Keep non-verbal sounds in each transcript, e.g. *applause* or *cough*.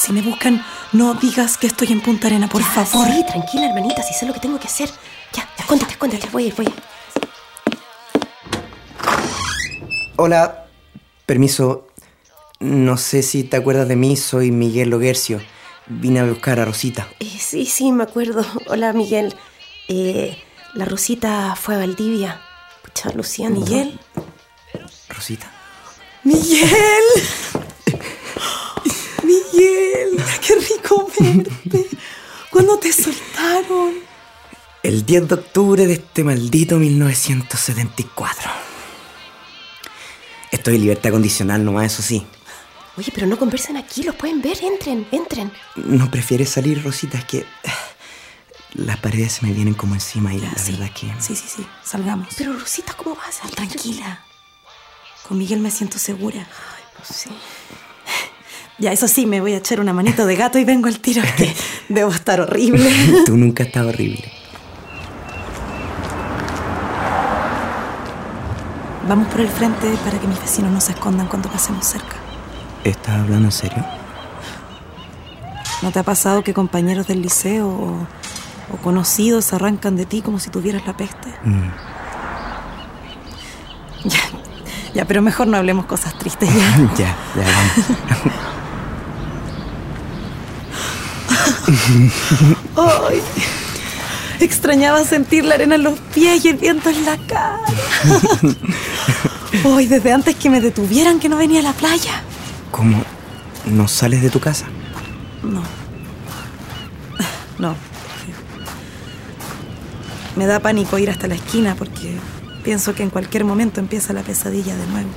Si me buscan, no digas que estoy en Punta Arena, por Ya, favor. Sí, tranquila, hermanita, si sé lo que tengo que hacer. Ya, escóndete, escóndete, voy a ir, voy a ir. Hola, permiso. No sé si te acuerdas de mí, soy Miguel Loguercio. Vine a buscar a Rosita. Eh, sí, sí, me acuerdo. *laughs* Hola, Miguel. Eh, la Rosita fue a Valdivia. Pucha, Lucía, Miguel. ¿Rosita? Miguel. Qué rico verte. ¿Cuándo te soltaron? El 10 de octubre de este maldito 1974. Estoy en libertad condicional nomás, eso sí. Oye, pero no conversen aquí, los pueden ver. Entren, entren. ¿No prefieres salir, Rosita? Es que eh, las paredes se me vienen como encima y la sí, verdad que... Sí, sí, sí. Salgamos. Pero, Rosita, ¿cómo vas a salir? Tranquila. Con Miguel me siento segura. Ay, no sé. Ya, eso sí, me voy a echar una manito de gato y vengo al tiro. es que *laughs* debo estar horrible. *laughs* Tú nunca estado horrible. Vamos por el frente para que mis vecinos no se escondan cuando pasemos cerca. ¿Estás hablando en serio? ¿No te ha pasado que compañeros del liceo o, o conocidos se arrancan de ti como si tuvieras la peste? Mm. Ya, ya, pero mejor no hablemos cosas tristes ya. *laughs* Ya, ya vamos. *laughs* Ay, extrañaba sentir la arena en los pies y el viento en la cara. Hoy, desde antes que me detuvieran que no venía a la playa. ¿Cómo? ¿No sales de tu casa? No. No. Me da pánico ir hasta la esquina porque pienso que en cualquier momento empieza la pesadilla de nuevo.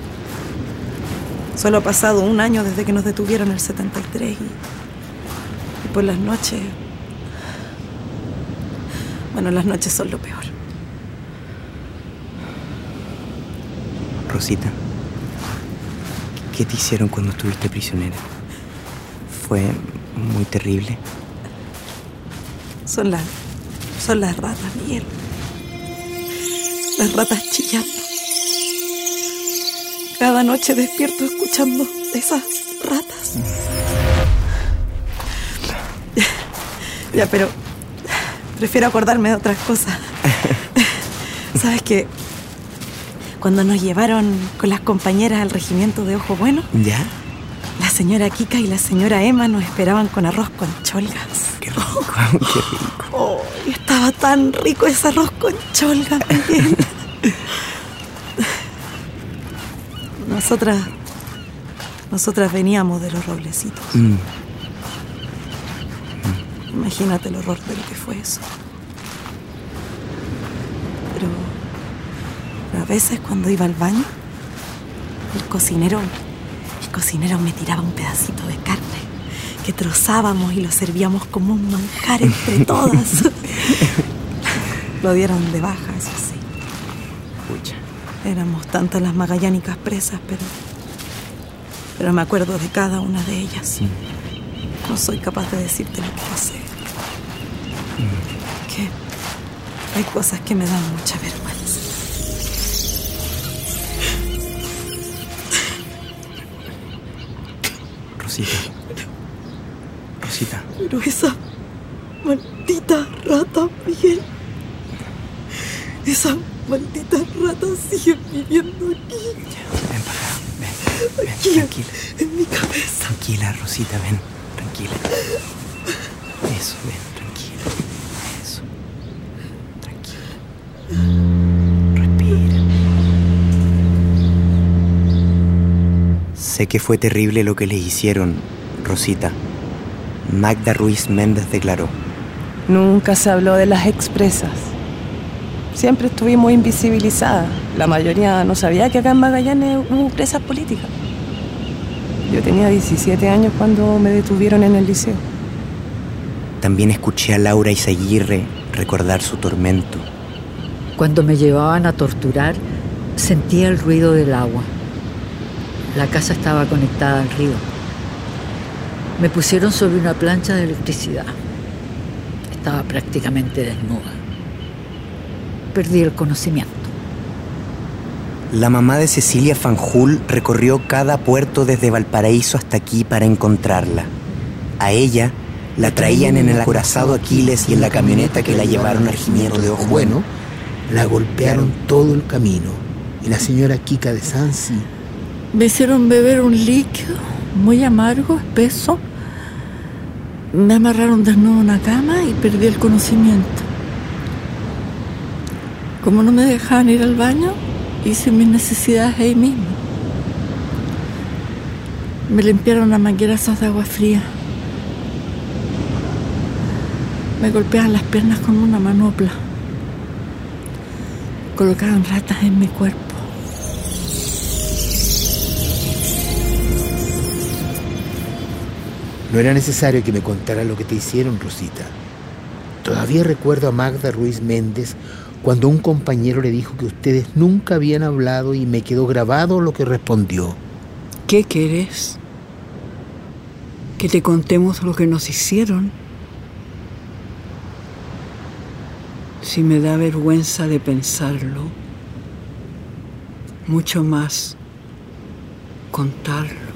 Solo ha pasado un año desde que nos detuvieron el 73 y, y por las noches... Bueno, las noches son lo peor. Rosita, ¿qué te hicieron cuando estuviste prisionera? Fue muy terrible. Son las... Son las ratas, Miguel. Las ratas chillando. Cada noche despierto escuchando esas ratas. Ya, pero prefiero acordarme de otras cosas. *laughs* ¿Sabes qué? Cuando nos llevaron con las compañeras al regimiento de Ojo Bueno, ¿Ya? la señora Kika y la señora Emma nos esperaban con arroz con cholgas. Qué rico, *laughs* qué rico. Oh, estaba tan rico ese arroz con cholga, Miguel. *laughs* Nosotras. Nosotras veníamos de los roblecitos. Mm, Imagínate el horror de lo que fue eso. Pero. pero a veces cuando iba al baño, el cocinero. El cocinero me tiraba un pedacito de carne que trozábamos y lo servíamos como un manjar entre *laughs* todas. lo dieron de baja, eso sí. pucha. Éramos tantas las magallánicas presas, pero. Pero me acuerdo de cada una de ellas. No soy capaz de decirte lo que pasé. Que hay cosas que me dan mucha vergüenza. Rosita. Rosita. Pero esa maldita rata, Miguel. Esas malditas ratas siguen viviendo aquí, Ven para acá. Ven, ven, aquí, tranquila. en mi cabeza. Tranquila, Rosita, ven. Tranquila. Eso, ven, tranquila. Eso. Tranquila. Respira. Sé que fue terrible lo que les hicieron, Rosita. Magda Ruiz Méndez declaró. Nunca se habló de las expresas. siempre estuvimos invisibilizadas. La mayoría no sabía que acá en Magallanes hubo presas políticas. Yo tenía 17 años cuando me detuvieron en el liceo. También escuché a Laura Izaguirre recordar su tormento. Cuando me llevaban a torturar, sentía el ruido del agua. La casa estaba conectada al río. Me pusieron sobre una plancha de electricidad. Estaba prácticamente desnuda. Perdí el conocimiento. La mamá de Cecilia Fanjul recorrió cada puerto desde Valparaíso hasta aquí para encontrarla. A ella la traían en el acorazado Aquiles y en la camioneta que la llevaron al Jimiero de Ojo. Bueno, la golpearon todo el camino. Y la señora Kika de Sansi. Me hicieron beber un líquido muy amargo, espeso. Me amarraron desnudo en una cama y perdí el conocimiento. Como no me dejaban ir al baño, hice mis necesidades ahí mismo. Me limpiaron las manguerazas de agua fría. Me golpeaban las piernas con una manopla. Colocaban ratas en mi cuerpo. No era necesario que me contara lo que te hicieron, Rosita. Todavía recuerdo a Magda Ruiz Méndez cuando un compañero le dijo que ustedes nunca habían hablado y me quedó grabado lo que respondió. ¿Qué quieres? ¿Que te contemos lo que nos hicieron? Si me da vergüenza de pensarlo, mucho más contarlo.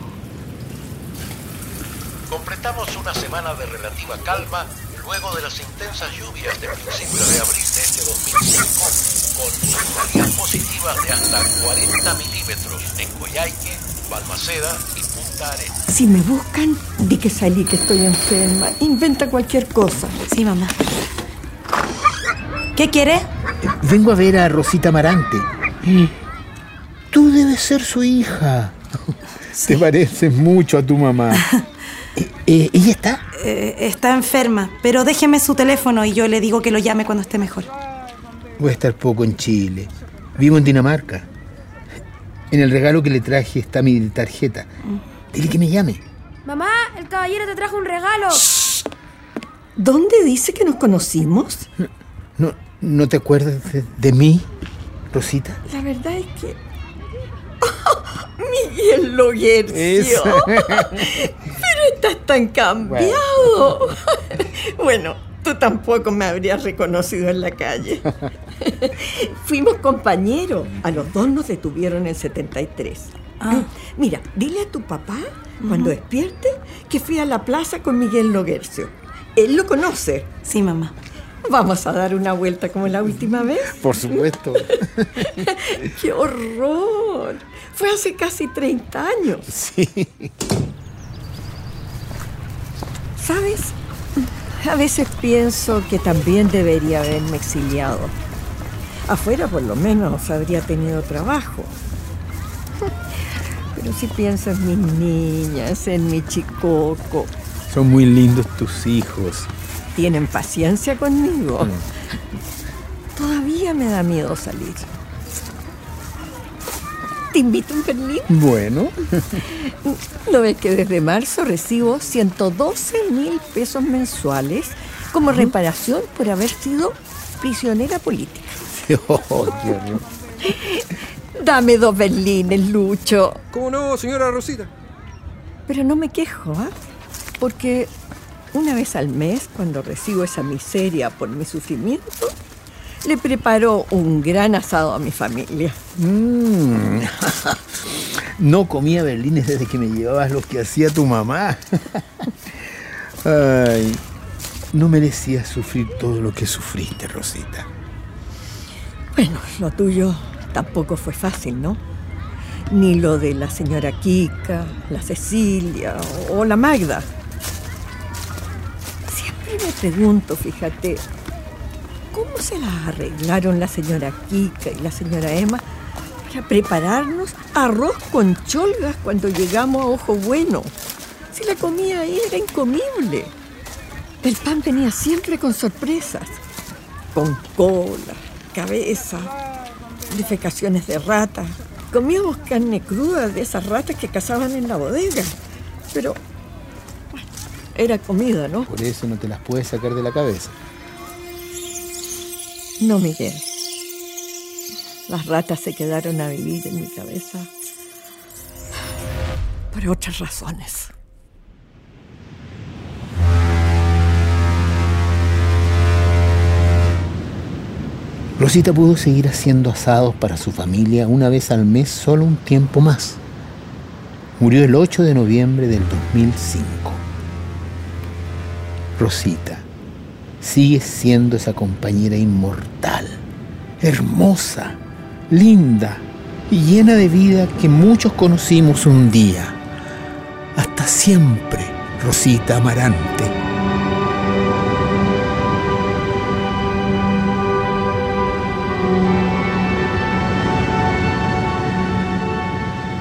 Completamos una semana de relativa calma luego de las intensas lluvias de principio de abril de este 2005, con plusvalías positivas de hasta 40 milímetros en Coyhaique, Balmaceda y Punta Arenas. Si me buscan, di que salí, que estoy enferma. Inventa cualquier cosa. Sí, mamá. ¿Qué quiere? Vengo a ver a Rosita Marante. Tú debes ser su hija. *laughs* Te pareces mucho a tu mamá. *laughs* Eh, eh, ¿Ella está? Eh, está enferma, pero déjeme su teléfono y yo le digo que lo llame cuando esté mejor. Voy a estar poco en Chile. Vivo en Dinamarca. En el regalo que le traje está mi tarjeta. Dile que me llame. Mamá, el caballero te trajo un regalo. ¿Dónde dice que nos conocimos? ¿No, no te acuerdas de, de mí, Rosita? La verdad es que. *laughs* Miguel Loguercio. *laughs* Tan cambiado. *laughs* Bueno. tú tampoco me habrías reconocido en la calle. *laughs* Fuimos compañeros. A los dos nos detuvieron en 73. Ah. Mira, dile a tu papá, cuando despierte, que fui a la plaza con Miguel Loguercio. Él lo conoce. Sí, mamá. Vamos a dar una vuelta como la última vez. Por supuesto. *laughs* ¡Qué horror! Fue hace casi 30 años. Sí. ¿Sabes? A veces pienso que también debería haberme exiliado. Afuera por lo menos habría tenido trabajo. *laughs* Pero si pienso en mis niñas, en mi chicoco, Son muy lindos tus hijos. tienen paciencia conmigo. Todavía me da miedo salir. Te invito a un Berlín. Bueno. *laughs* ¿No ves que desde marzo recibo 112 mil pesos mensuales como reparación por haber sido prisionera política? *laughs* Oh. Dame dos berlines, Lucho. ¿Cómo no, señora Rosita? Pero no me quejo, ¿ah? Porque una vez al mes, cuando recibo esa miseria por mi sufrimiento, le preparo un gran asado a mi familia. Mm. *laughs* No comía berlines desde que me llevabas lo que hacía tu mamá. *laughs* Ay, no merecías sufrir todo lo que sufriste, Rosita. Bueno, lo tuyo tampoco fue fácil, ¿no? Ni lo de la señora Kika, la Cecilia o la Magda. Siempre me pregunto, fíjate, ¿cómo se las arreglaron la señora Kika y la señora Emma para prepararnos arroz con cholgas cuando llegamos a Ojo Bueno? Si la comida ahí era incomible. El pan venía siempre con sorpresas, con cola, cabeza, defecaciones de rata. Comíamos carne cruda de esas ratas que cazaban en la bodega. Pero era comida, ¿no? Por eso no te las puedes sacar de la cabeza. No, Miguel. Las ratas se quedaron a vivir en mi cabeza por otras razones. Rosita pudo seguir haciendo asados para su familia una vez al mes solo un tiempo más. Murió el 8 de noviembre del 2005. Rosita sigue siendo esa compañera inmortal, hermosa, linda y llena de vida que muchos conocimos un día. Hasta siempre, Rosita Amarante.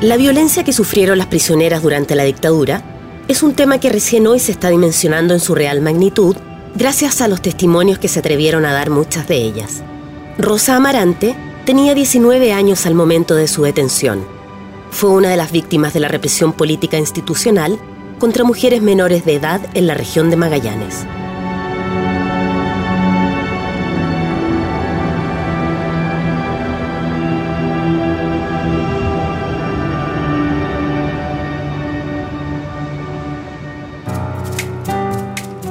La violencia que sufrieron las prisioneras durante la dictadura es un tema que recién hoy se está dimensionando en su real magnitud gracias a los testimonios que se atrevieron a dar muchas de ellas. Rosa Amarante tenía 19 años al momento de su detención. Fue una de las víctimas de la represión política institucional contra mujeres menores de edad en la región de Magallanes.